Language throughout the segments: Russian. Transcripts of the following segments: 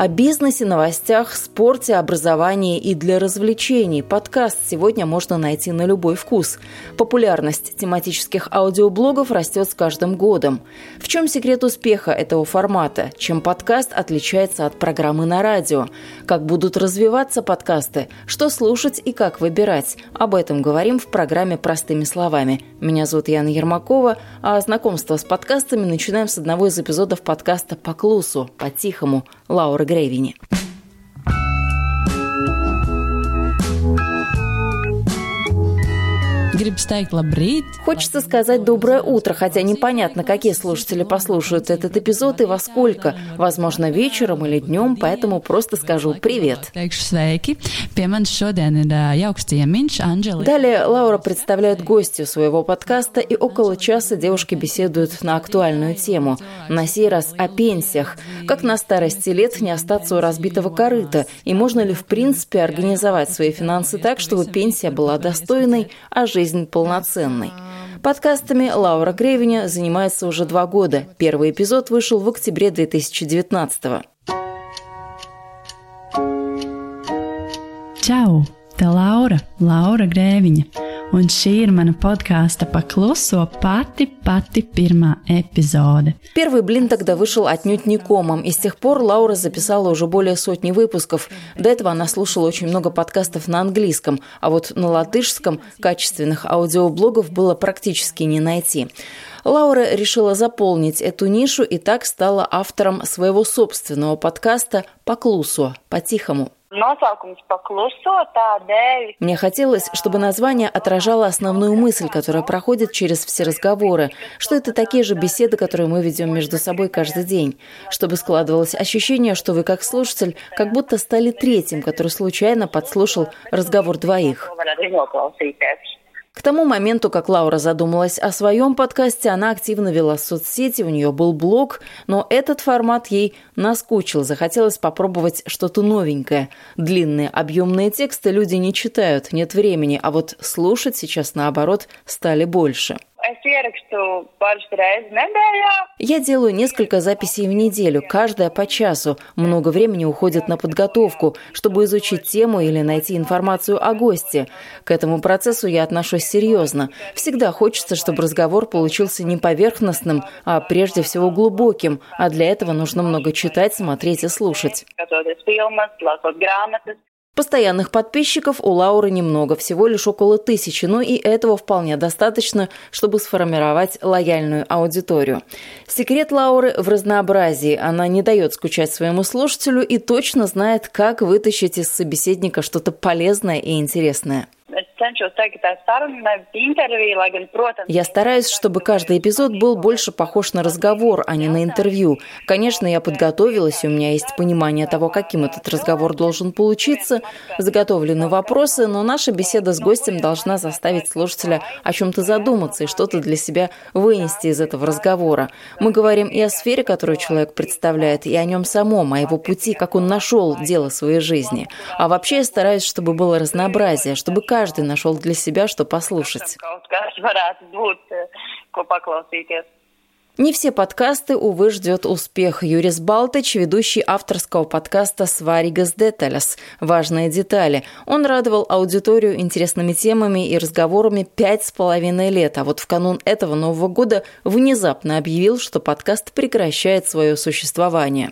О бизнесе, новостях, спорте, образовании и для развлечений. Подкаст сегодня можно найти на любой вкус. Популярность тематических аудиоблогов растет с каждым годом. В чем секрет успеха этого формата? Чем подкаст отличается от программы на радио? Как будут развиваться подкасты? Что слушать и как выбирать? Об этом говорим в программе «Простыми словами». Меня зовут Яна Ермакова, а знакомство с подкастами начинаем с одного из эпизодов подкаста «По клусу», «По-тихому». Лаура Грейвини. Хочется сказать «доброе утро», хотя непонятно, какие слушатели послушают этот эпизод и во сколько. Возможно, вечером или днем, поэтому просто скажу «привет». Далее Лаура представляет гостью своего подкаста, и около часа девушки беседуют на актуальную тему. На сей раз о пенсиях. Как на старости лет не остаться у разбитого корыта, и можно ли в принципе организовать свои финансы так, чтобы пенсия была достойной, а жизнь жизнь полноценной. Подкастами Лаура Гревиня занимается уже два года. Первый эпизод вышел в октябре 2019 -го. Čau! Te Laura, Laura Grēviņa. Un šī ir mana подкаста «Покlusо» пати пати pirmā эпизода. Первый блин тогда вышел отнюдь не комом, и с тех пор Лаура записала уже более сотни выпусков. До этого она слушала очень много подкастов на английском, а вот на латышском качественных аудиоблогов было практически не найти. Лаура решила заполнить эту нишу и так стала автором своего собственного подкаста «По по-тихому». Мне хотелось, чтобы название отражало основную мысль, которая проходит через все разговоры, что это такие же беседы, которые мы ведем между собой каждый день, чтобы складывалось ощущение, что вы как слушатель как будто стали третьим, который случайно подслушал разговор двоих. К тому моменту, как Лаура задумалась о своем подкасте, она активно вела соцсети, у нее был блог, но этот формат ей наскучил, захотелось попробовать что-то новенькое. Длинные объемные тексты люди не читают, нет времени, а вот слушать сейчас, наоборот, стали больше. Я делаю несколько записей в неделю, каждая по часу. Много времени уходит на подготовку, чтобы изучить тему или найти информацию о госте. К этому процессу я отношусь серьезно. Всегда хочется, чтобы разговор получился не поверхностным, а прежде всего глубоким, а для этого нужно много читать, смотреть и слушать. Постоянных подписчиков у Лауры немного, всего лишь около тысячи, но и этого вполне достаточно, чтобы сформировать лояльную аудиторию. Секрет Лауры в разнообразии. Она не дает скучать своему слушателю и точно знает, как вытащить из собеседника что-то полезное и интересное. Я стараюсь, чтобы каждый эпизод был больше похож на разговор, а не на интервью. Конечно, я подготовилась, у меня есть понимание того, каким этот разговор должен получиться, заготовлены вопросы, но наша беседа с гостем должна заставить слушателя о чем-то задуматься и что-то для себя вынести из этого разговора. Мы говорим и о сфере, которую человек представляет, и о нем самом, о его пути, как он нашел дело своей жизни. А вообще я стараюсь, чтобы было разнообразие, чтобы каждый нашел для себя, что послушать. Не все подкасты, увы, ждет успех. Юрис Балтыч, ведущий авторского подкаста «Сваригас Деталес. Важные детали». Он радовал аудиторию интересными темами и разговорами пять с половиной лет, а вот в канун этого Нового года внезапно объявил, что подкаст прекращает свое существование.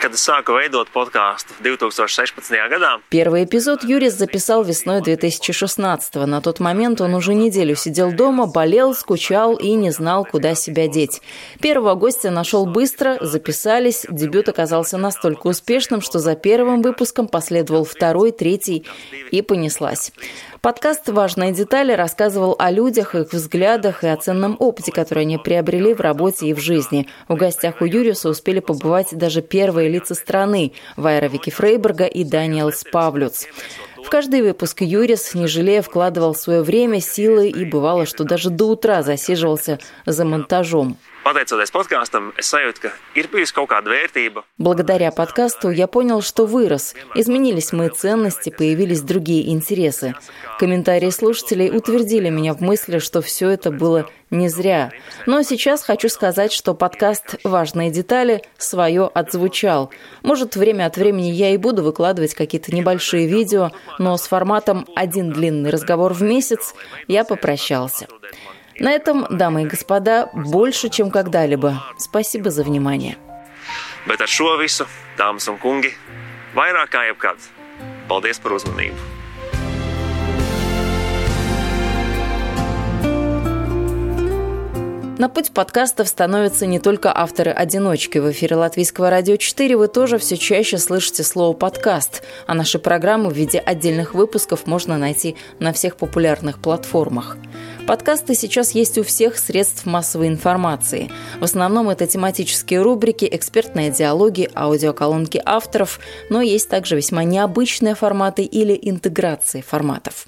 Kad es sāku veidot podkāstu 2016. gadā. Первый эпизод Юрис записал весной 2016 -го. На тот момент он уже неделю сидел дома, болел, скучал и не знал, куда себя деть. Первого гостя нашел быстро, записались. Дебют оказался настолько успешным, что за первым выпуском последовал второй, третий и понеслась. Подкаст «Важные детали» рассказывал о людях, их взглядах и о ценном опыте, который они приобрели в работе и в жизни. В гостях у Юриуса успели побывать даже первые лица страны – Вайра Вики Фрейберга и Даниэл Спавлюц. В каждый выпуск Юрис, не жалея, вкладывал свое время, силы и бывало, что даже до утра засиживался за монтажом. Pateicoties podkāstam, es sajūtu, ka ir. Благодаря подкасту я понял, что вырос. Изменились мои ценности, появились другие интересы. Комментарии слушателей утвердили меня в мысли, что все это было не зря. Но сейчас хочу сказать, что подкаст «Важные детали» свое отзвучал. Может, время от времени я и буду выкладывать какие-то небольшие видео, но с форматом «один длинный разговор в месяц» я попрощался. На этом, дамы и господа, больше, чем когда-либо. Спасибо за внимание. Bet ar šo visu, dāmas un kungi, vairāk kā jebkad, paldies par uzmanību! На путь подкастов становятся не только авторы-одиночки. В эфире Латвийского радио 4 вы тоже все чаще слышите слово «подкаст», а наши программы в виде отдельных выпусков можно найти на всех популярных платформах. Подкасты сейчас есть у всех средств массовой информации. В основном это тематические рубрики, экспертные диалоги, аудиоколонки авторов, но есть также весьма необычные форматы или интеграции форматов.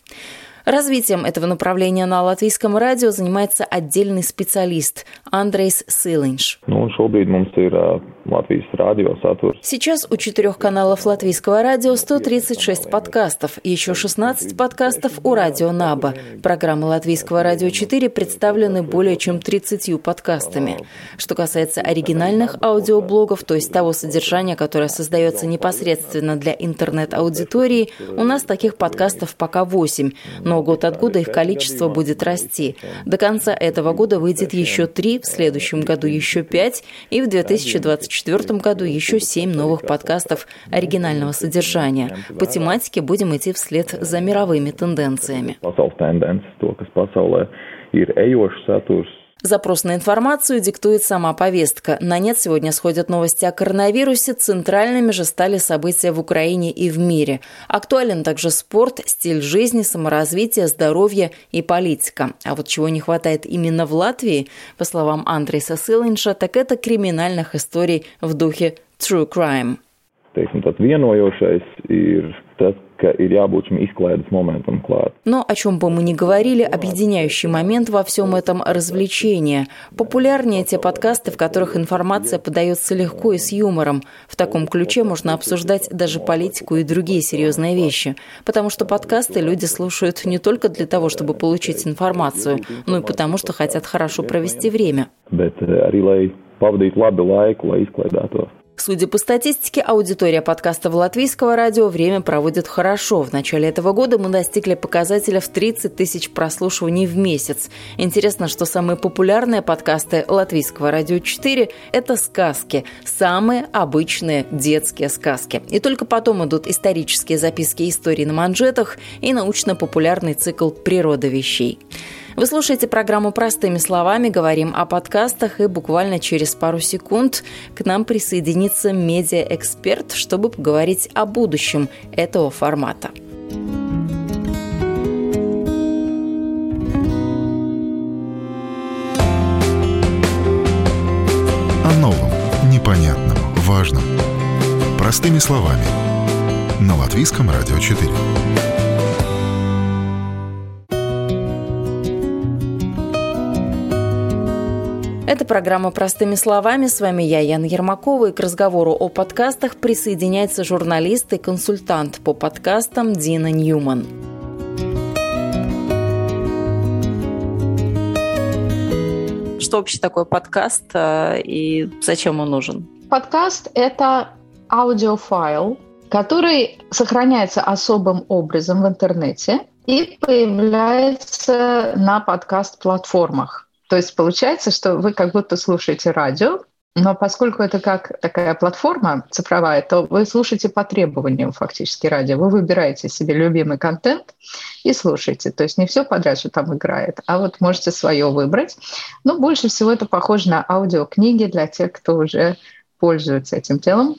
Развитием этого направления на латвийском радио занимается отдельный специалист Андрейс Силинш. Ir Латвijas радио сатурс. Сейчас у четырех каналов латвийского радио 136 подкастов, еще 16 подкастов у радио НАБА. Программы латвийского радио 4 представлены более чем 30 подкастами. Что касается оригинальных аудиоблогов, то есть того содержания, которое создается непосредственно для интернет-аудитории, у нас таких подкастов пока 8, но год от года их количество будет расти. До конца этого года выйдет еще 3, в следующем году еще 5, и в 2024 2024 году еще семь новых подкастов оригинального содержания. По тематике будем идти вслед за мировыми тенденциями. Запрос на информацию диктует сама повестка. На нет сегодня сходят новости о коронавирусе, центральными же стали события в Украине и в мире. Актуален также спорт, стиль жизни, саморазвитие, здоровье и политика. А вот чего не хватает именно в Латвии, по словам Андреса Сылинша, так это криминальных историй в духе true crime. Ka ir jābūt šim izklaides momentam klāt. Но о чем бы мы ни говорили, объединяющий момент во всем этом – развлечение. Популярнее те подкасты, в которых информация подается легко и с юмором. В таком ключе можно обсуждать даже политику и другие серьезные вещи. Потому что подкасты люди слушают не только для того, чтобы получить информацию, но и потому, что хотят хорошо провести время. Bet arī, lai pavadītu labu laiku, lai izklaidētos. Судя по статистике, аудитория подкастов латвийского радио время проводит хорошо. В начале этого года мы достигли показателя в 30 тысяч прослушиваний в месяц. Интересно, что самые популярные подкасты латвийского радио 4 – это сказки. Самые обычные детские сказки. И только потом идут исторические записки истории на манжетах и научно-популярный цикл «Природа вещей». Вы слушаете программу «Простыми словами», говорим о подкастах, и буквально через пару секунд к нам присоединится медиаэксперт, чтобы поговорить о будущем этого формата. О новом, непонятном, важном. Простыми словами. На Латвийском радио 4. Это программа «Простыми словами». С вами я, Яна Ермакова. И к разговору о подкастах присоединяется журналист и консультант по подкастам Дина Ньюман. Что вообще такое подкаст э, и зачем он нужен? Подкаст – это аудиофайл, который сохраняется особым образом в интернете и появляется на подкаст-платформах. То есть получается, что вы как будто слушаете радио, но поскольку это как такая платформа цифровая, то вы слушаете по требованиям фактически радио. Вы выбираете себе любимый контент и слушаете. То есть не все подряд, что там играет, а вот можете свое выбрать. Но больше всего это похоже на аудиокниги для тех, кто уже пользуется этим делом.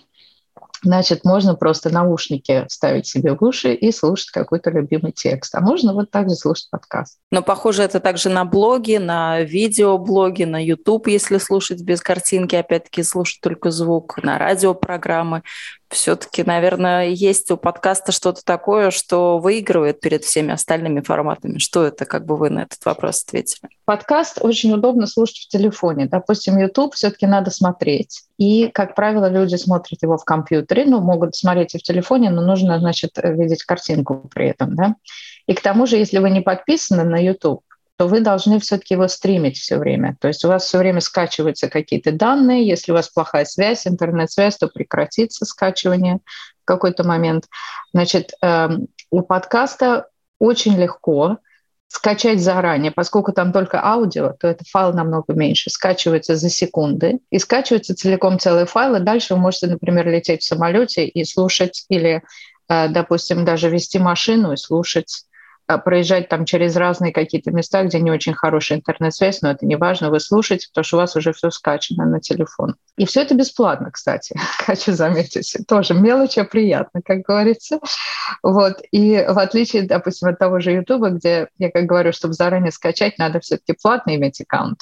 Значит, можно просто наушники ставить себе в уши и слушать какой-то любимый текст. А можно вот так же слушать подкаст. Но похоже это также на блоги, на видеоблоги, на YouTube, если слушать без картинки, опять-таки слушать только звук, на радиопрограммы. Все-таки, наверное, есть у подкаста что-то такое, что выигрывает перед всеми остальными форматами. Что это, как бы вы на этот вопрос ответили? Подкаст очень удобно слушать в телефоне. Допустим, YouTube все-таки надо смотреть. И, как правило, люди смотрят его в компьютере, ну, могут смотреть и в телефоне, но нужно, значит, видеть картинку при этом, да. И к тому же, если вы не подписаны на YouTube, то вы должны все-таки его стримить все время. То есть у вас все время скачиваются какие-то данные. Если у вас плохая связь, интернет-связь, то прекратится скачивание в какой-то момент. Значит, эм, у подкаста очень легко скачать заранее, поскольку там только аудио, то это файл намного меньше, скачивается за секунды, и скачивается целиком целый файл, и дальше вы можете, например, лететь в самолете и слушать, или, э, допустим, даже вести машину и слушать проезжать там через разные какие-то места, где не очень хорошая интернет-связь, но это не важно, вы слушаете, потому что у вас уже все скачано на телефон. И все это бесплатно, кстати, хочу заметить. Тоже мелочь, а приятно, как говорится. Вот. И в отличие, допустим, от того же YouTube, где я как говорю, чтобы заранее скачать, надо все-таки платно иметь аккаунт.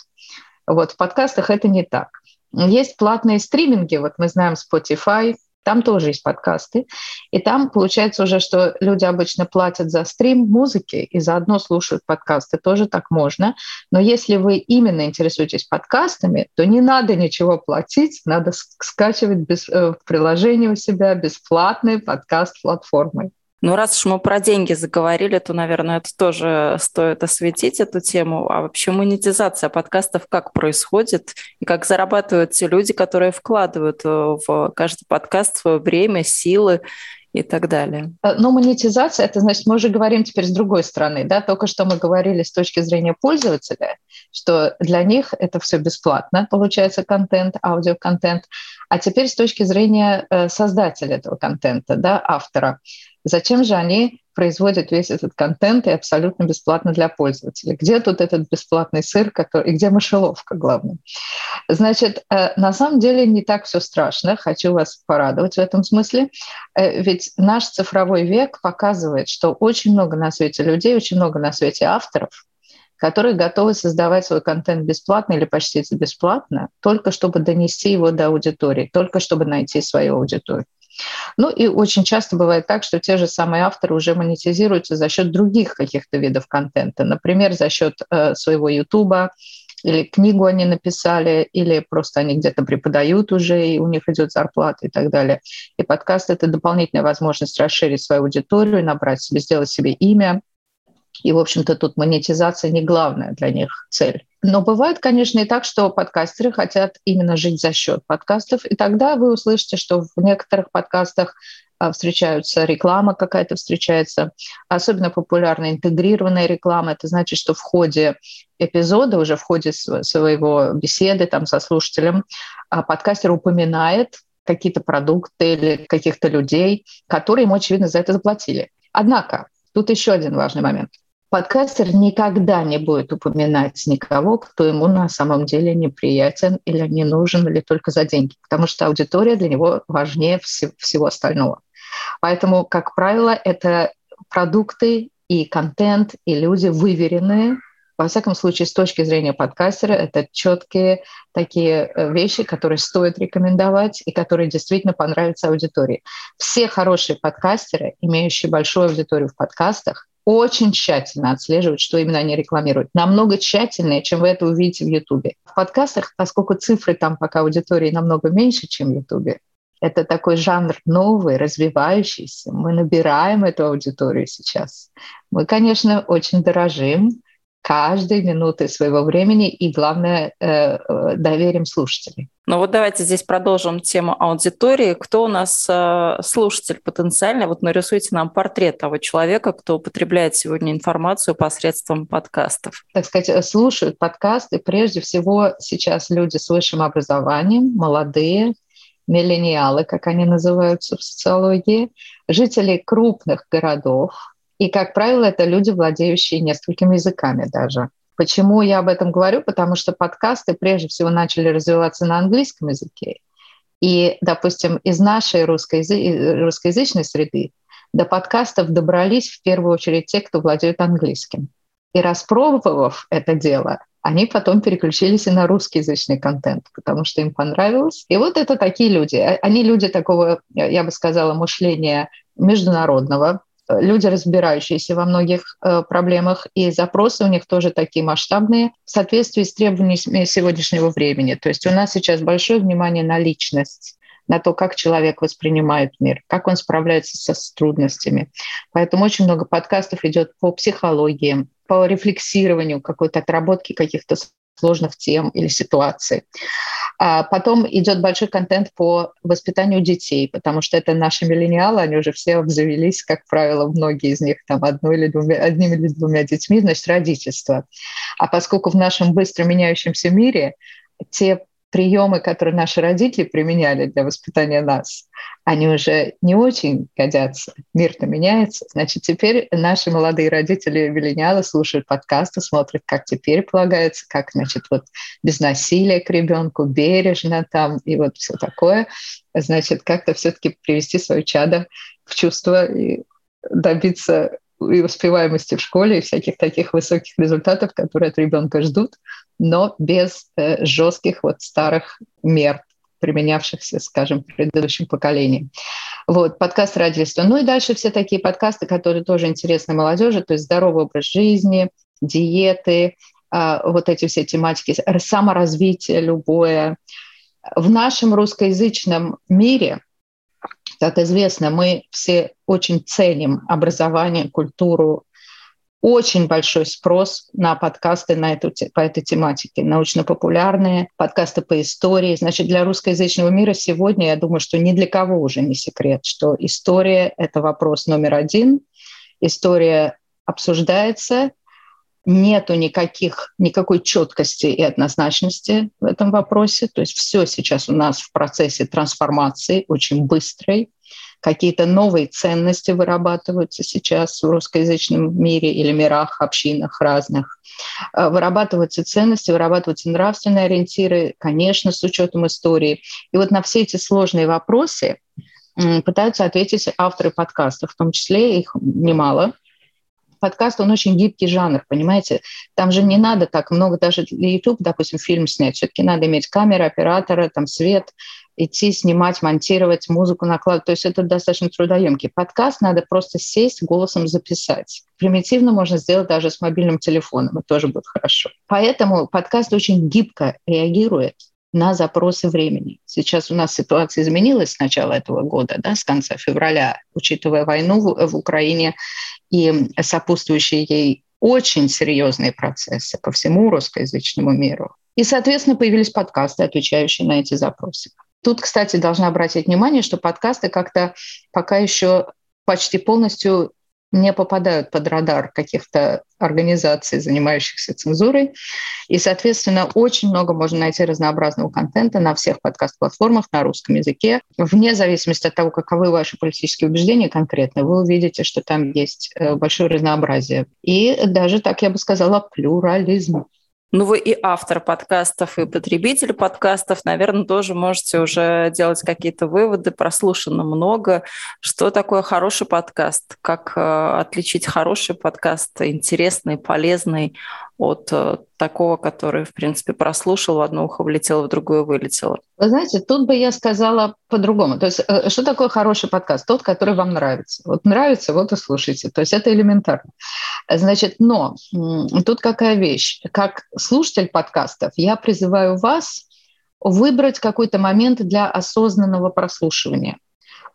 Вот в подкастах это не так. Есть платные стриминги, вот мы знаем Spotify, там тоже есть подкасты. И там получается уже, что люди обычно платят за стрим музыки и заодно слушают подкасты. Тоже так можно. Но если вы именно интересуетесь подкастами, то не надо ничего платить, надо скачивать без, э, приложение у себя бесплатные подкаст-платформы. Ну, раз уж мы про деньги заговорили, то, наверное, это тоже стоит осветить эту тему. А вообще монетизация подкастов как происходит и как зарабатывают те люди, которые вкладывают э, в каждый подкаст свое время, силы и так далее. Э, ну, монетизация, это значит, мы уже говорим теперь с другой стороны, да, только что мы говорили с точки зрения пользователя, что для них это все бесплатно, получается контент, аудиоконтент, а теперь с точки зрения э, создателя этого контента, да, автора. Зачем же они производят весь этот контент и абсолютно бесплатно для пользователей? Где тут этот бесплатный сыр, который, и где мышеловка, главное? Значит, э, на самом деле не так все страшно, хочу вас порадовать в этом смысле, э, ведь наш цифровой век показывает, что очень много на свете людей, очень много на свете авторов, которые готовы создавать свой контент бесплатно или почти бесплатно, только чтобы донести его до аудитории, только чтобы найти свою аудиторию. Ну и очень часто бывает так, что те же самые авторы уже монетизируются за счет других каких-то видов контента, например, за счет э, своего Ютуба, или книгу они написали, или просто они где-то преподают уже, и у них идет зарплата и так далее. И подкаст — это дополнительная возможность расширить свою аудиторию, набрать себе, сделать себе имя, и, в общем-то, тут монетизация не главная для них цель. Но бывает, конечно, и так, что подкастеры хотят именно жить за счет подкастов, и тогда вы услышите, что в некоторых подкастах а, встречаются реклама какая-то встречается, особенно популярная интегрированная реклама. Это значит, что в ходе эпизода, уже в ходе своего беседы там, со слушателем, а, подкастер упоминает какие-то продукты или каких-то людей, которые ему, очевидно, за это заплатили. Однако, тут еще один важный момент – подкастер никогда не будет упоминать никого, кто ему на самом деле неприятен или не нужен, или только за деньги, потому что аудитория для него важнее всего остального. Поэтому, как правило, это продукты и контент, и люди выверенные, во всяком случае, с точки зрения подкастера, это четкие такие э, вещи, которые стоит рекомендовать и которые действительно понравятся аудитории. Все хорошие подкастеры, имеющие большую аудиторию в подкастах, очень тщательно отслеживают, что именно они рекламируют. Намного тщательнее, чем вы это увидите в Ютубе. В подкастах, поскольку цифры там пока аудитории намного меньше, чем в Ютубе, это такой жанр новый, развивающийся. Мы набираем эту аудиторию сейчас. Мы, конечно, очень дорожим каждой минуты своего времени и, главное, э, э, доверием слушателей. Ну вот давайте здесь продолжим тему аудитории. Кто у нас э, слушатель потенциальный? Вот нарисуйте нам портрет того человека, кто употребляет сегодня информацию посредством подкастов. Так сказать, слушают подкасты прежде всего сейчас люди с высшим образованием, молодые, миллениалы, как они называются в социологии, жители крупных городов, и, как правило, это люди, владеющие несколькими языками даже. Почему я об этом говорю? Потому что подкасты прежде всего начали развиваться на английском языке. И, допустим, из нашей русскоязы... русскоязычной среды до подкастов добрались в первую очередь те, кто владеет английским. И распробовав это дело, они потом переключились и на русскоязычный контент, потому что им понравилось. И вот это такие люди. А, они люди такого, я бы сказала, мышления международного, люди, разбирающиеся во многих э, проблемах, и запросы у них тоже такие масштабные в соответствии с требованиями сегодняшнего времени. То есть у нас сейчас большое внимание на личность на то, как человек воспринимает мир, как он справляется со, с трудностями. Поэтому очень много подкастов идет по психологии, по рефлексированию какой-то отработки каких-то сложных тем или ситуаций. А потом идет большой контент по воспитанию детей, потому что это наши миллениалы, они уже все обзавелись, как правило, многие из них там одной или двумя, одним или двумя детьми, значит, родительство. А поскольку в нашем быстро меняющемся мире те приемы, которые наши родители применяли для воспитания нас, они уже не очень годятся. Мир-то меняется. Значит, теперь наши молодые родители миллениалы слушают подкасты, смотрят, как теперь полагается, как, значит, вот без насилия к ребенку, бережно там и вот все такое. Значит, как-то все-таки привести свое чадо в чувство и добиться и успеваемости в школе, и всяких таких высоких результатов, которые от ребенка ждут, но без э, жестких вот старых мер, применявшихся, скажем, предыдущим поколением. Вот, подкаст родительства. Ну и дальше все такие подкасты, которые тоже интересны молодежи, то есть здоровый образ жизни, диеты, э, вот эти все тематики, саморазвитие любое. В нашем русскоязычном мире как известно, мы все очень ценим образование, культуру. Очень большой спрос на подкасты на эту, по этой тематике, научно-популярные, подкасты по истории. Значит, для русскоязычного мира сегодня, я думаю, что ни для кого уже не секрет, что история — это вопрос номер один. История обсуждается, нету никаких, никакой четкости и однозначности в этом вопросе. То есть все сейчас у нас в процессе трансформации очень быстрой. Какие-то новые ценности вырабатываются сейчас в русскоязычном мире или мирах, общинах разных. Э, вырабатываются ценности, вырабатываются нравственные ориентиры, конечно, с учетом истории. И вот на все эти сложные вопросы пытаются ответить авторы подкастов, в том числе их немало – подкаст, он очень гибкий жанр, понимаете? Там же не надо так много, даже для YouTube, допустим, фильм снять, все-таки надо иметь камеру, оператора, там свет, идти снимать, монтировать, музыку накладывать. То есть это достаточно трудоемкий. Подкаст надо просто сесть, голосом записать. Примитивно можно сделать даже с мобильным телефоном, это тоже будет хорошо. Поэтому подкаст очень гибко реагирует на запросы времени. Сейчас у нас ситуация изменилась с начала этого года, да, с конца февраля, учитывая войну в, в Украине и сопутствующие ей очень серьезные процессы по всему русскоязычному миру. И, соответственно, появились подкасты, отвечающие на эти запросы. Тут, кстати, должна обратить внимание, что подкасты как-то пока еще почти полностью не попадают под радар каких-то организаций, занимающихся цензурой. И, соответственно, очень много можно найти разнообразного контента на всех подкаст-платформах на русском языке. Вне зависимости от того, каковы ваши политические убеждения конкретно, вы увидите, что там есть э, большое разнообразие. И даже, так я бы сказала, плюрализм. Ну, вы и автор подкастов, и потребитель подкастов, наверное, тоже можете уже делать какие-то выводы, прослушано много. Что такое хороший подкаст? Как э, отличить хороший подкаст, интересный, полезный от э, такого, который, в принципе, прослушал, в одно ухо влетело, в другое вылетело? Вы знаете, тут бы я сказала по-другому. То есть э, что такое хороший подкаст? Тот, который вам нравится. Вот нравится, вот и слушайте. То есть это элементарно. Значит, но тут какая вещь. Как слушатель подкастов я призываю вас выбрать какой-то момент для осознанного прослушивания.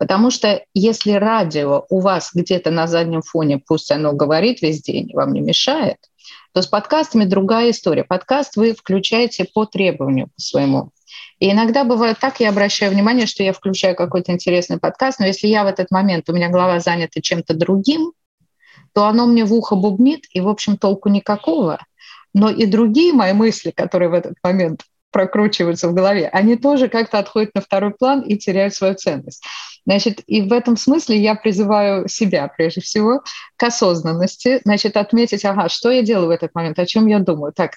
Потому что если радио у вас где-то на заднем фоне, пусть оно говорит весь день, вам не мешает, то с подкастами другая история. Подкаст вы включаете по требованию по своему. И иногда бывает так, я обращаю внимание, что я включаю какой-то интересный подкаст, но если я в этот момент, у меня голова занята чем-то другим, то оно мне в ухо бубнит, и, в общем, толку никакого. Но и другие мои мысли, которые в этот момент прокручиваются в голове, они тоже как-то отходят на второй план и теряют свою ценность. Значит, и в этом смысле я призываю себя, прежде всего, к осознанности, значит, отметить, ага, что я делаю в этот момент, о чем я думаю. Так,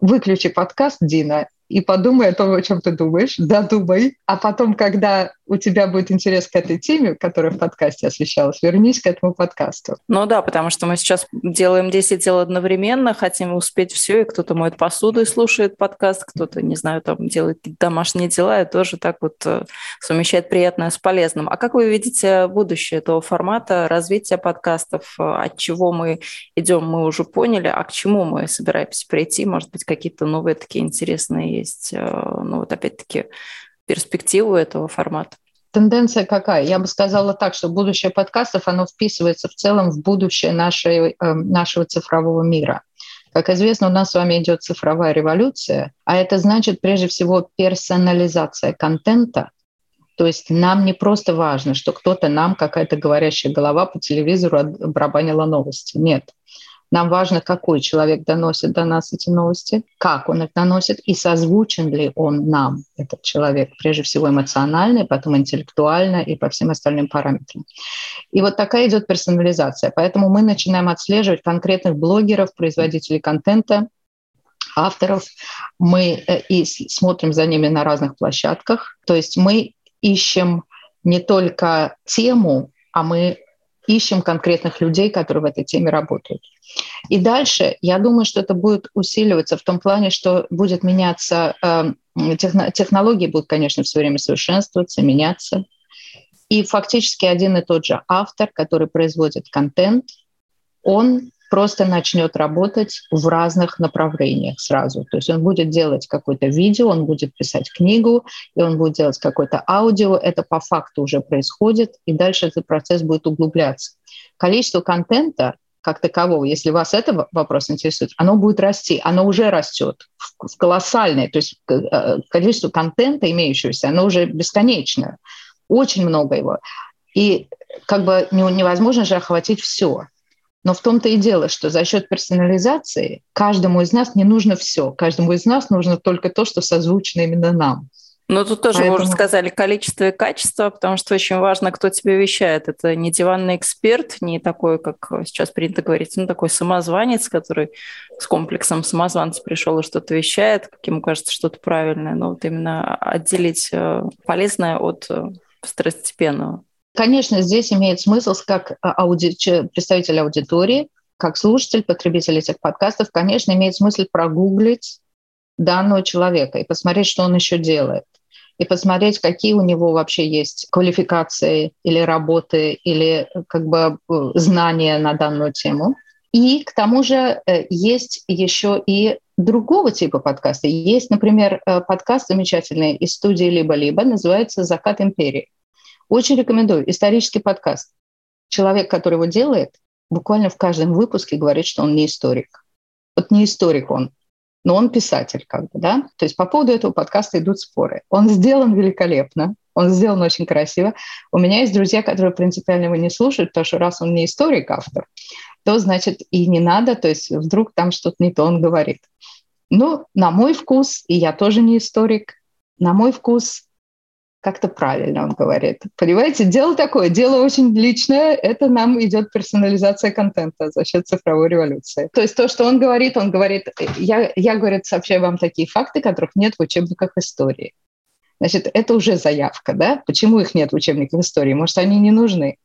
выключи подкаст, Дина, и подумай о том, о чем ты думаешь, додумай. А потом, когда у тебя будет интерес к этой теме, которая в подкасте освещалась, вернись к этому подкасту. Ну да, потому что мы сейчас делаем 10 дел одновременно, хотим успеть все, и кто-то моет посуду и слушает подкаст, кто-то, не знаю, там делает домашние дела, и тоже так вот э, совмещает приятное с полезным. А как вы видите будущее этого формата, развития подкастов? От чего мы идем, мы уже поняли, а к чему мы собираемся прийти? Может быть, какие-то новые такие интересные есть, э, ну вот опять-таки, перспективу этого формата? Тенденция какая? Я бы сказала так, что будущее подкастов, оно вписывается в целом в будущее нашей, э, нашего цифрового мира. Как известно, у нас с вами идет цифровая революция, а это значит прежде всего персонализация контента. То есть нам не просто важно, что кто-то нам, какая-то говорящая голова по телевизору барабанила новости. Нет. Нам важно, какой человек доносит до нас эти новости, как он их доносит и созвучен ли он нам, этот человек, прежде всего эмоционально, потом интеллектуально и по всем остальным параметрам. И вот такая идет персонализация. Поэтому мы начинаем отслеживать конкретных блогеров, производителей контента, авторов. Мы э, и смотрим за ними на разных площадках. То есть мы ищем не только тему, а мы ищем конкретных людей, которые в этой теме работают. И дальше, я думаю, что это будет усиливаться в том плане, что будет меняться, э, технологии будут, конечно, все время совершенствоваться, меняться. И фактически один и тот же автор, который производит контент, он просто начнет работать в разных направлениях сразу. То есть он будет делать какое-то видео, он будет писать книгу, и он будет делать какое-то аудио. Это по факту уже происходит, и дальше этот процесс будет углубляться. Количество контента как такового, если вас этот вопрос интересует, оно будет расти, оно уже растет в колоссальное, то есть э, количество контента имеющегося, оно уже бесконечное, очень много его. И как бы невозможно же охватить все. Но в том-то и дело, что за счет персонализации каждому из нас не нужно все. Каждому из нас нужно только то, что созвучно именно нам. Но тут тоже, Поэтому... вы уже сказали, количество и качество, потому что очень важно, кто тебе вещает. Это не диванный эксперт, не такой, как сейчас принято говорить, ну, такой самозванец, который с комплексом самозванца пришел и что-то вещает, как ему кажется, что-то правильное. Но вот именно отделить э, полезное от э, второстепенного. Конечно, здесь имеет смысл как а, ауди... представитель аудитории, как слушатель, потребитель этих подкастов, конечно, имеет смысл прогуглить данного человека и посмотреть, что он еще делает и посмотреть, какие у него вообще есть квалификации или работы, или как бы э, знания на данную тему. И к тому же э, есть еще и другого типа подкаста. Есть, например, э, подкаст замечательный из студии «Либо-либо», называется «Закат империи». Очень рекомендую. Исторический подкаст. Человек, который его делает, буквально в каждом выпуске говорит, что он не историк. Вот не историк он, но он писатель, как бы, да. То есть по поводу этого подкаста идут споры. Он сделан великолепно, он сделан очень красиво. У меня есть друзья, которые принципиально его не слушают, потому что раз он не историк, автор, то значит и не надо, то есть вдруг там что-то не то он говорит. Ну, на мой вкус, и я тоже не историк, на мой вкус как-то правильно он говорит. Понимаете, дело такое, дело очень личное, это нам идет персонализация контента за счет цифровой революции. То есть то, что он говорит, он говорит, я, я говорит, сообщаю вам такие факты, которых нет в учебниках истории. Значит, это уже заявка, да? Почему их нет в учебниках истории? Может, они не нужны?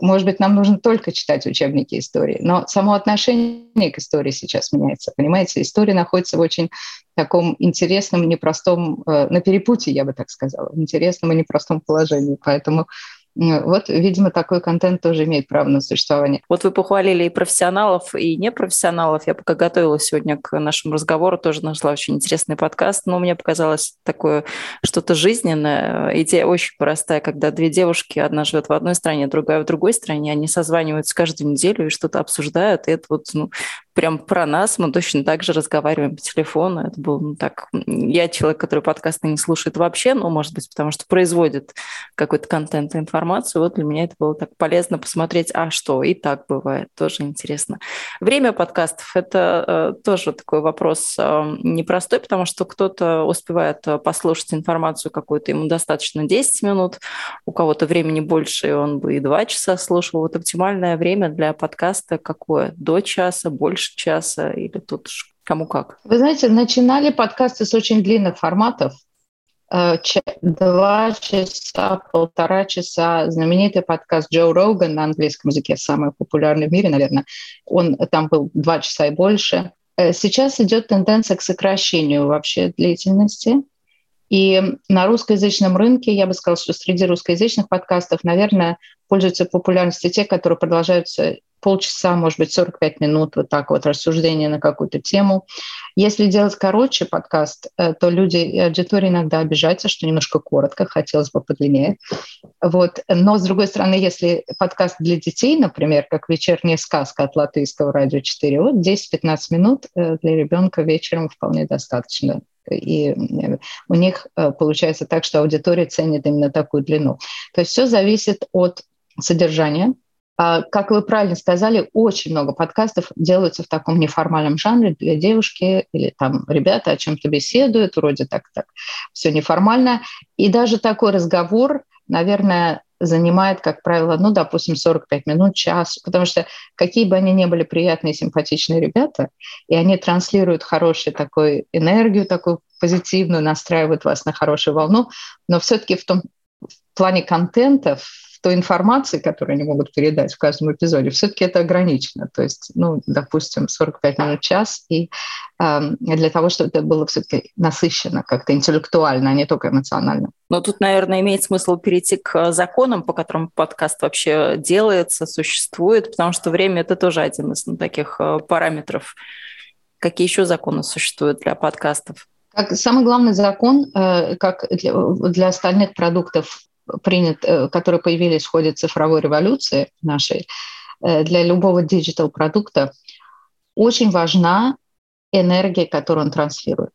Может быть, нам нужно только читать учебники истории. Но само отношение к истории сейчас меняется. Понимаете, история находится в очень таком интересном, непростом, э, на перепутье, я бы так сказала, в интересном и непростом положении. Поэтому вот, видимо, такой контент тоже имеет право на существование. Вот вы похвалили и профессионалов, и непрофессионалов. Я пока готовилась сегодня к нашему разговору, тоже нашла очень интересный подкаст, но мне показалось такое что-то жизненное. Идея очень простая, когда две девушки, одна живет в одной стране, другая в другой стране, они созваниваются каждую неделю и что-то обсуждают, и это вот ну, прям про нас, мы точно так же разговариваем по телефону. Это был ну, так... Я человек, который подкасты не слушает вообще, но, может быть, потому что производит какой-то контент и информацию. Вот для меня это было так полезно посмотреть, а что, и так бывает, тоже интересно. Время подкастов – это э, тоже такой вопрос э, непростой, потому что кто-то успевает э, послушать информацию какую-то, ему достаточно 10 минут, у кого-то времени больше, и он бы и 2 часа слушал. Вот оптимальное время для подкаста какое? До часа, больше больше часа или тут кому как? Вы знаете, начинали подкасты с очень длинных форматов. Э, два часа, полтора часа. Знаменитый подкаст Джо Роган на английском языке, самый популярный в мире, наверное. Он там был два часа и больше. Э, сейчас идет тенденция к сокращению вообще длительности. И на русскоязычном рынке я бы сказала, что среди русскоязычных подкастов, наверное, пользуются популярностью те, которые продолжаются полчаса, может быть, 45 минут, вот так вот рассуждение на какую-то тему. Если делать короче подкаст, э, то люди и аудитория иногда обижаются, что немножко коротко, хотелось бы подлиннее. Вот. Но, с другой стороны, если подкаст для детей, например, как «Вечерняя сказка» от Латвийского радио 4, вот 10-15 минут э, для ребенка вечером вполне достаточно и э, у них получается так, что аудитория ценит именно такую длину. То есть все зависит от содержания, как вы правильно сказали, очень много подкастов делаются в таком неформальном жанре для девушки или там ребята о чем-то беседуют, вроде так-так, все неформально. И даже такой разговор, наверное, занимает, как правило, ну, допустим, 45 минут, час, потому что какие бы они ни были приятные, симпатичные ребята, и они транслируют хорошую такую энергию, такую позитивную, настраивают вас на хорошую волну, но все-таки в том в плане контента, той информации, которую они могут передать в каждом эпизоде, все-таки это ограничено. То есть, ну, допустим, 45 минут, час, и э, для того, чтобы это было все-таки насыщенно, как-то интеллектуально, а не только эмоционально. Но тут, наверное, имеет смысл перейти к законам, по которым подкаст вообще делается, существует, потому что время – это тоже один из ну, таких э, параметров. Какие еще законы существуют для подкастов? Как самый главный закон, э, как для, остальных продуктов принят, э, которые появились в ходе цифровой революции нашей, э, для любого digital-продукта очень важна энергия, которую он транслирует,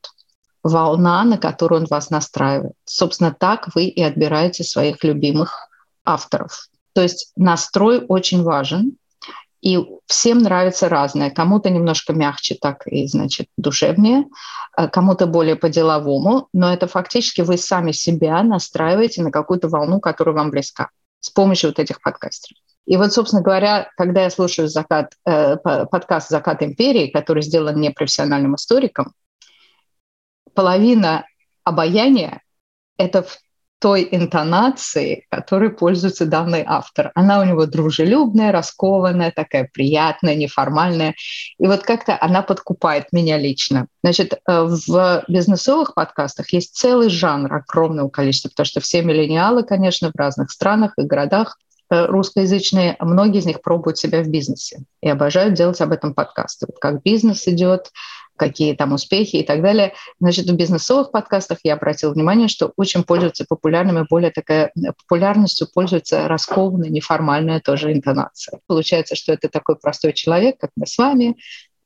волна, на которую он вас настраивает. Собственно, так вы и отбираете своих любимых авторов. То есть настрой очень важен, и всем нравится разное. Кому-то немножко мягче, так и, значит, душевнее, а кому-то более по-деловому, но это фактически вы сами себя настраиваете на какую-то волну, которая вам близка с помощью вот этих подкастеров. И вот, собственно говоря, когда я слушаю закат, э, подкаст «Закат империи», который сделан непрофессиональным историком, половина обаяния — это в той интонации, которой пользуется данный автор. Она у него дружелюбная, раскованная, такая приятная, неформальная. И вот как-то она подкупает меня лично. Значит, э, в бизнесовых подкастах есть целый жанр огромного количества, потому что все миллениалы, конечно, в разных странах и городах э, русскоязычные, многие из них пробуют себя в бизнесе и обожают делать об этом подкасты. Вот как бизнес идет, какие там успехи и так далее. Значит, в бизнесовых подкастах я обратила внимание, что очень пользуются популярными, более такая популярностью пользуется раскованная, неформальная тоже интонация. Получается, что это такой простой человек, как мы с вами,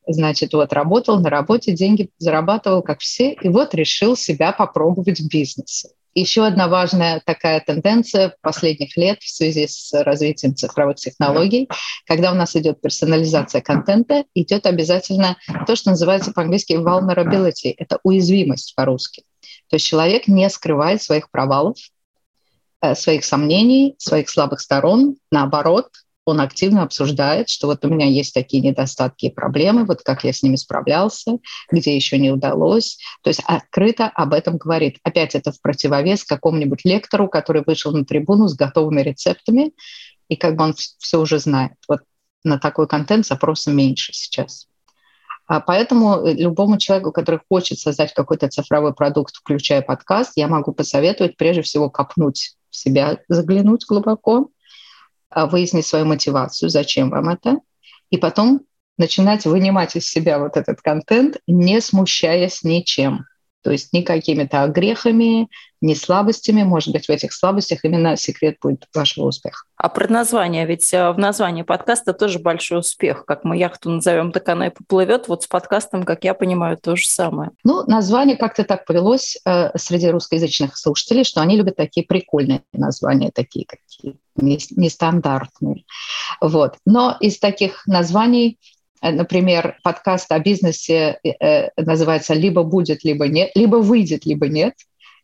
значит, вот работал на работе, деньги зарабатывал, как все, и вот решил себя попробовать в бизнесе. Еще одна важная такая тенденция последних лет в связи с развитием цифровых технологий, когда у нас идет персонализация контента, идет обязательно то, что называется по-английски vulnerability, это уязвимость по-русски. То есть человек не скрывает своих провалов, э, своих сомнений, своих слабых сторон, наоборот, он активно обсуждает, что вот у меня есть такие недостатки и проблемы, вот как я с ними справлялся, где еще не удалось. То есть открыто об этом говорит. Опять это в противовес какому-нибудь лектору, который вышел на трибуну с готовыми рецептами, и как бы он все уже знает. Вот на такой контент запроса меньше сейчас. А поэтому любому человеку, который хочет создать какой-то цифровой продукт, включая подкаст, я могу посоветовать прежде всего копнуть в себя, заглянуть глубоко, выяснить свою мотивацию, зачем вам это, и потом начинать вынимать из себя вот этот контент, не смущаясь ничем. То есть ни какими-то грехами, ни слабостями. Может быть, в этих слабостях именно секрет будет вашего успеха. А про название, ведь э, в названии подкаста тоже большой успех. Как мы яхту назовем, так она и поплывет. Вот с подкастом, как я понимаю, то же самое. Ну, название как-то так повелось э, среди русскоязычных слушателей, что они любят такие прикольные названия, такие какие нестандартные. Вот. Но из таких названий например, подкаст о бизнесе э, э, называется «Либо будет, либо нет», «Либо выйдет, либо нет».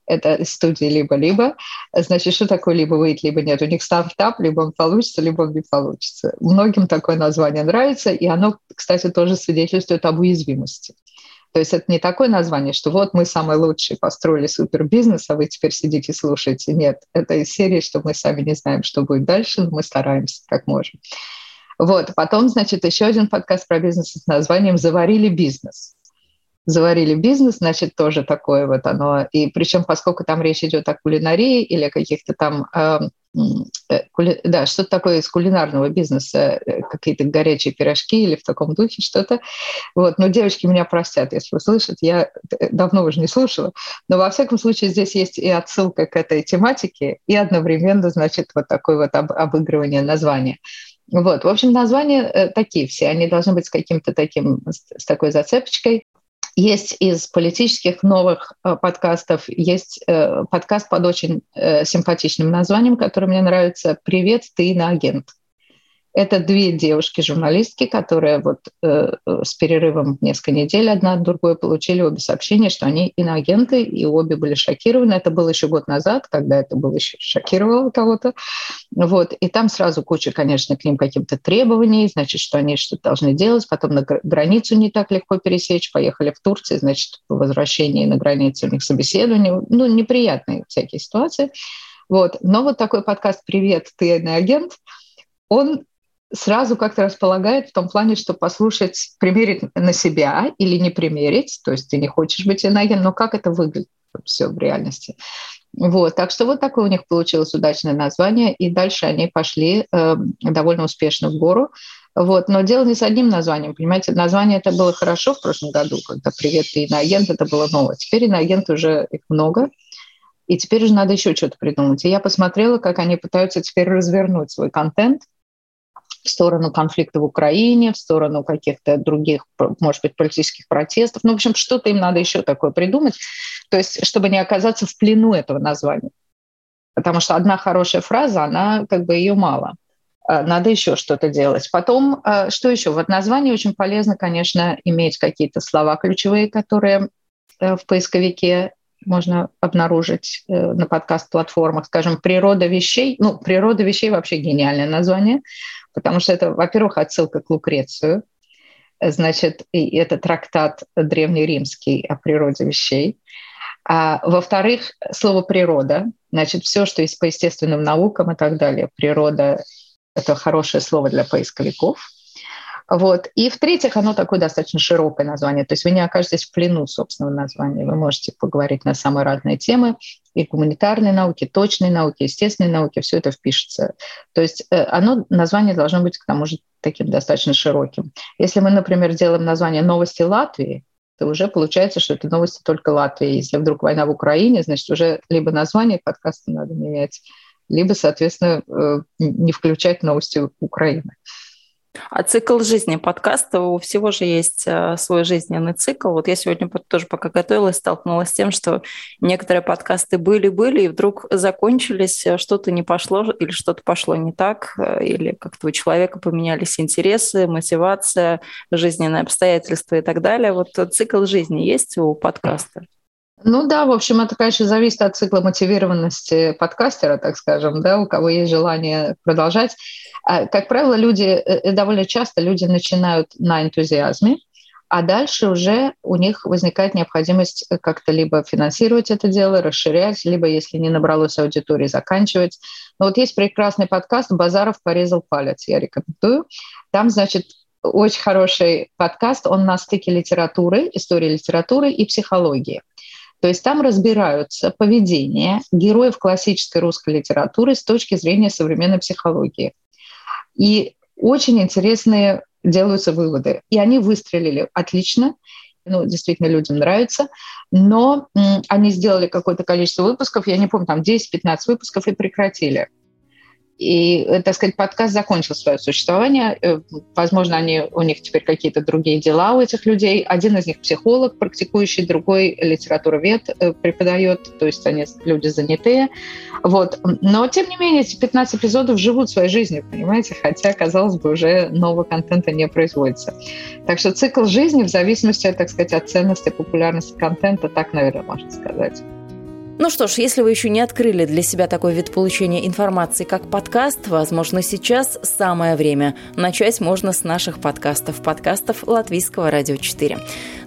Это студии либо-либо. Значит, что такое либо выйдет, либо нет? У них стартап, либо он получится, либо он не получится. Многим такое название нравится, и оно, кстати, тоже свидетельствует об уязвимости. То есть это не такое название, что вот мы самые лучшие, построили супер бизнес, а вы теперь сидите и слушаете. Нет, это из серии, что мы сами не знаем, что будет дальше, но мы стараемся, как можем. Вот, потом, значит, еще один подкаст про бизнес с названием «Заварили бизнес» заварили бизнес, значит, тоже такое вот оно. И причем, поскольку там речь идет о кулинарии или каких-то там эм, э, кули... да, что-то такое из кулинарного бизнеса, э, какие-то горячие пирожки или в таком духе что-то. Вот. Но девочки меня простят, если услышат. Я э, давно уже не слушала. Но во всяком случае здесь есть и отсылка к этой тематике, и одновременно, значит, вот такое вот об, обыгрывание названия. Вот, в общем, названия такие все, они должны быть с каким-то таким, с такой зацепочкой. Есть из политических новых э, подкастов, есть э, подкаст под очень э, симпатичным названием, который мне нравится «Привет, ты иноагент». Это две девушки-журналистки, которые вот э, с перерывом несколько недель одна от другой получили обе сообщения, что они иноагенты, и обе были шокированы. Это было еще год назад, когда это было еще шокировало кого-то. Вот. И там сразу куча, конечно, к ним каким-то требований, значит, что они что-то должны делать, потом на границу не так легко пересечь, поехали в Турцию, значит, по возвращении на границу у них собеседование, ну, неприятные всякие ситуации. Вот. Но вот такой подкаст «Привет, ты иноагент», он сразу как-то располагает в том плане, что послушать, примерить на себя или не примерить, то есть ты не хочешь быть иноген, но как это выглядит все в реальности. Вот, так что вот такое у них получилось удачное название, и дальше они пошли э, довольно успешно в гору. Вот, но дело не с одним названием, понимаете, название это было хорошо в прошлом году, когда «Привет, ты иноагент» это было новое. Теперь иноагент уже их много, и теперь уже надо еще что-то придумать. И я посмотрела, как они пытаются теперь развернуть свой контент – в сторону конфликта в Украине, в сторону каких-то других, может быть, политических протестов. Ну, в общем, что-то им надо еще такое придумать, то есть, чтобы не оказаться в плену этого названия. Потому что одна хорошая фраза, она как бы ее мало. А, надо еще что-то делать. Потом, а, что еще? Вот название очень полезно, конечно, иметь какие-то слова ключевые, которые э, в поисковике можно обнаружить э, на подкаст-платформах, скажем, «Природа вещей». Ну, «Природа вещей» вообще гениальное название потому что это, во-первых, отсылка к Лукрецию, значит, и это трактат древнеримский о природе вещей. А, во-вторых, слово «природа», значит, все, что есть по естественным наукам и так далее. Природа — это хорошее слово для поисковиков – вот. И в-третьих, оно такое достаточно широкое название, то есть вы не окажетесь в плену собственного названия. Вы можете поговорить на самые разные темы, и гуманитарные науки, точные науки, естественные науки, все это впишется. То есть э, оно, название должно быть к тому же таким достаточно широким. Если мы, например, делаем название «Новости Латвии», то уже получается, что это новости только Латвии. Если вдруг война в Украине, значит, уже либо название подкаста надо менять, либо, соответственно, э, не включать новости Украины. А цикл жизни подкаста, у всего же есть э, свой жизненный цикл. Вот я сегодня тоже пока готовилась, столкнулась с тем, что некоторые подкасты были-были, и вдруг закончились, э, что-то не пошло, или что-то пошло не так, э, или как-то у человека поменялись интересы, мотивация, жизненные обстоятельства и так далее. Вот цикл жизни есть у подкаста? Ну да, в общем, это, конечно, зависит от цикла мотивированности подкастера, так скажем, да, у кого есть желание продолжать. А, как правило, люди, э, э, довольно часто люди начинают на энтузиазме, а дальше уже у них возникает необходимость как-то либо финансировать это дело, расширять, либо, если не набралось аудитории, заканчивать. Но вот есть прекрасный подкаст «Базаров порезал палец», я рекомендую. Там, значит, очень хороший подкаст, он на стыке литературы, истории литературы и психологии. То есть там разбираются поведение героев классической русской литературы с точки зрения современной психологии. И очень интересные делаются выводы. И они выстрелили отлично. Ну, действительно, людям нравится. Но м, они сделали какое-то количество выпусков, я не помню, там 10-15 выпусков и прекратили. И, э, так сказать, подкаст закончил свое существование. Э, возможно, они, у них теперь какие-то другие дела у этих людей. Один из них психолог, практикующий, другой литературовед э, преподает, то есть они люди занятые. Вот. Но, тем не менее, эти 15 эпизодов живут своей жизнью, понимаете, хотя, казалось бы, уже нового контента не производится. Так что цикл жизни в зависимости, так сказать, от ценности, популярности контента, так, наверное, можно сказать. Ну что ж, если вы еще не открыли для себя такой вид получения информации, как подкаст, возможно, сейчас самое время. Начать можно с наших подкастов, подкастов Латвийского радио 4.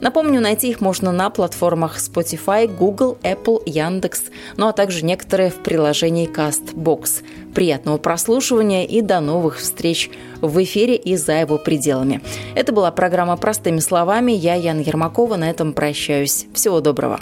Напомню, найти их можно на платформах Spotify, Google, Apple, Яндекс, ну а также некоторые в приложении CastBox. Приятного прослушивания и до новых встреч в эфире и за его пределами. Это была программа «Простыми словами». Я, Яна Ермакова, на этом прощаюсь. Всего доброго.